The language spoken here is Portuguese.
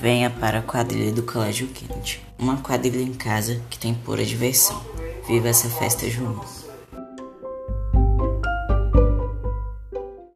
Venha para a quadrilha do Colégio Kennedy, uma quadrilha em casa que tem pura diversão. Viva essa festa junina!